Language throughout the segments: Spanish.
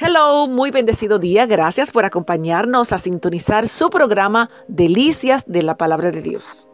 Hello, muy bendecido día. Gracias por acompañarnos a sintonizar su programa Delicias de la Palabra de Dios.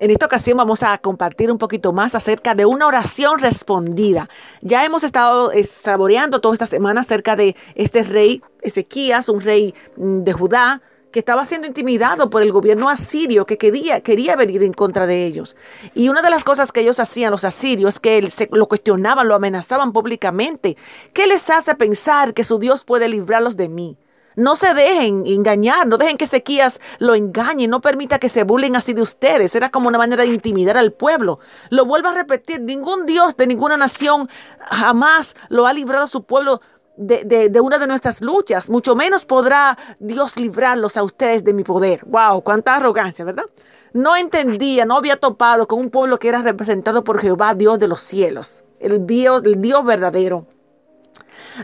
En esta ocasión vamos a compartir un poquito más acerca de una oración respondida. Ya hemos estado eh, saboreando toda esta semana acerca de este rey Ezequías, un rey mm, de Judá, que estaba siendo intimidado por el gobierno asirio que quería, quería venir en contra de ellos. Y una de las cosas que ellos hacían, los asirios, es que se, lo cuestionaban, lo amenazaban públicamente. ¿Qué les hace pensar que su Dios puede librarlos de mí? No se dejen engañar, no dejen que Ezequías lo engañe, no permita que se burlen así de ustedes. Era como una manera de intimidar al pueblo. Lo vuelvo a repetir, ningún Dios de ninguna nación jamás lo ha librado a su pueblo de, una de nuestras luchas, mucho menos podrá Dios librarlos a ustedes de mi poder. ¡Wow! ¡Cuánta arrogancia, ¿verdad? No entendía, no había topado con un pueblo que era representado por Jehová, Dios de los cielos, el Dios, el Dios verdadero.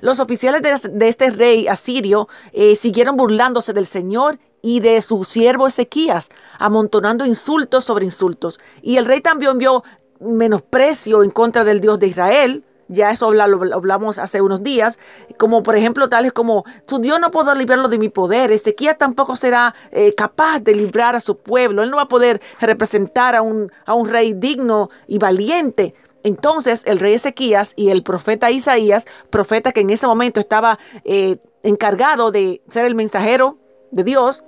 Los oficiales de, este rey asirio eh, siguieron burlándose del Señor y de su siervo Ezequías, amontonando insultos sobre insultos. Y el rey también vio menosprecio en contra del Dios de Israel, ya eso hablamos hace unos días, como por ejemplo tales como, tu Dios no puedo librarlo de mi poder, Ezequiel tampoco será eh, capaz de librar a su pueblo, él no va a poder representar a un, a un rey digno y valiente. Entonces el rey Ezequías y el profeta Isaías, profeta que en ese momento estaba eh, encargado de ser el mensajero de Dios,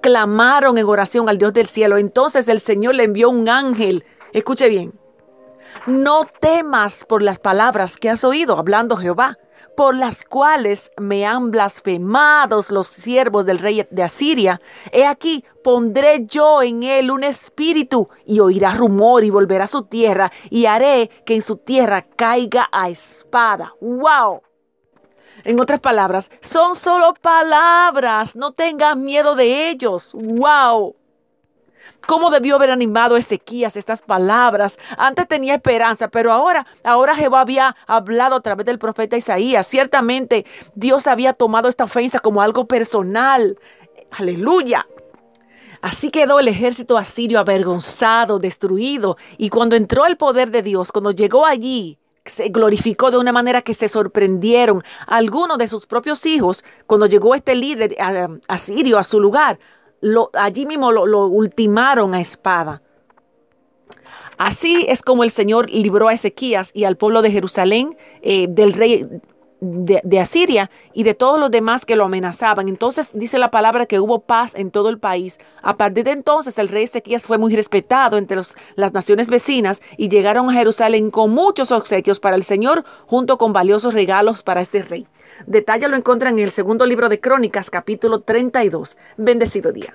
clamaron en oración al Dios del cielo. Entonces el Señor le envió un ángel, escuche bien, no temas por las palabras que has oído, hablando Jehová, por las cuales me han blasfemado los siervos del rey de Asiria. He aquí, pondré yo en él un espíritu y oirá rumor y volverá a su tierra y haré que en su tierra caiga a espada. ¡Wow! En otras palabras, son solo palabras, no tengas miedo de ellos. ¡Wow! ¿Cómo debió haber animado Ezequías estas palabras? Antes tenía esperanza, pero ahora, ahora Jehová había hablado a través del profeta Isaías. Ciertamente Dios había tomado esta ofensa como algo personal. Aleluya. Así quedó el ejército asirio avergonzado, destruido, y cuando entró el poder de Dios, cuando llegó allí, se glorificó de una manera que se sorprendieron algunos de sus propios hijos cuando llegó este líder eh, asirio a su lugar allí mismo lo, ultimaron a espada. Así es como el Señor libró a Ezequías y al pueblo de Jerusalén eh, del rey de, Asiria y de todos los demás que lo amenazaban. Entonces dice la palabra que hubo paz en todo el país. A partir de entonces el rey Ezequías fue muy respetado entre las naciones vecinas y llegaron a Jerusalén con muchos obsequios para el Señor junto con valiosos regalos para este rey. Detalle lo encuentran en el segundo libro de Crónicas capítulo 32. Bendecido día.